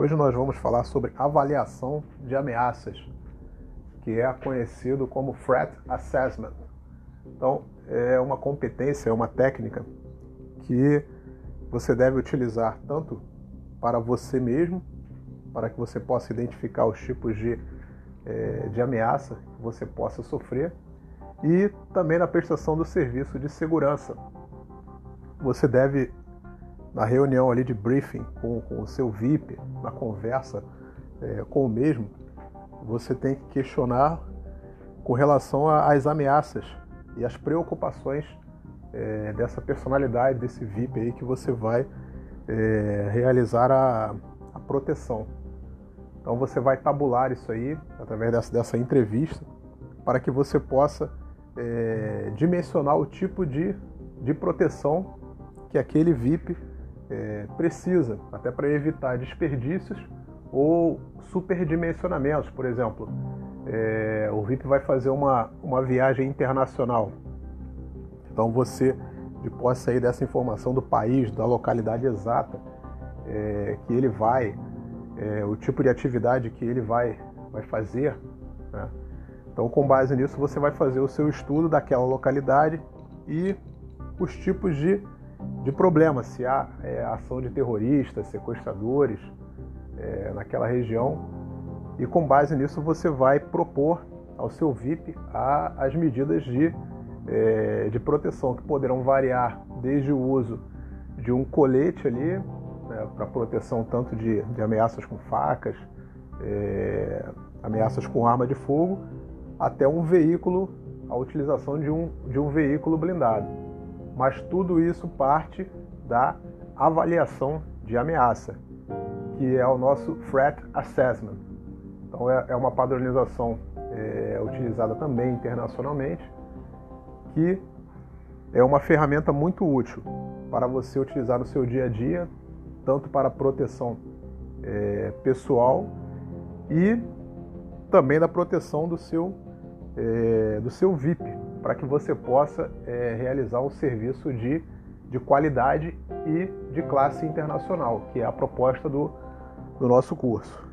Hoje nós vamos falar sobre avaliação de ameaças, que é conhecido como Threat Assessment. Então, é uma competência, é uma técnica que você deve utilizar tanto para você mesmo, para que você possa identificar os tipos de, é, de ameaça que você possa sofrer, e também na prestação do serviço de segurança. Você deve, na reunião ali de briefing com, com o seu VIP, na conversa é, com o mesmo, você tem que questionar com relação às ameaças e às preocupações é, dessa personalidade, desse VIP aí que você vai é, realizar a, a, proteção. Então você vai tabular isso aí através dessa, dessa entrevista para que você possa é, dimensionar o tipo de, de proteção que aquele VIP é, precisa, até para evitar desperdícios ou superdimensionamentos. Por exemplo, é, o VIP vai fazer uma, uma viagem internacional. Então você, de posse sair dessa informação do país, da localidade exata é, que ele vai, é, o tipo de atividade que ele vai, vai fazer, né? Então, com base nisso, você vai fazer o seu estudo daquela localidade e os tipos de, de problemas, se há é, ação de terroristas, sequestradores é, naquela região. E com base nisso, você vai propor ao seu VIP a, as medidas de, é, de proteção, que poderão variar desde o uso de um colete ali, né, para proteção tanto de, de, ameaças com facas, é, ameaças com arma de fogo, até um veículo, a utilização de um, de um veículo blindado. Mas tudo isso parte da avaliação de ameaça, que é o nosso Threat Assessment. Então é, é uma padronização é, utilizada também internacionalmente, que é uma ferramenta muito útil para você utilizar no seu dia a dia, tanto para proteção é, pessoal e também da proteção do seu é, do seu VIP, para que você possa é, realizar um serviço de, de qualidade e de classe internacional, que é a proposta do, do nosso curso.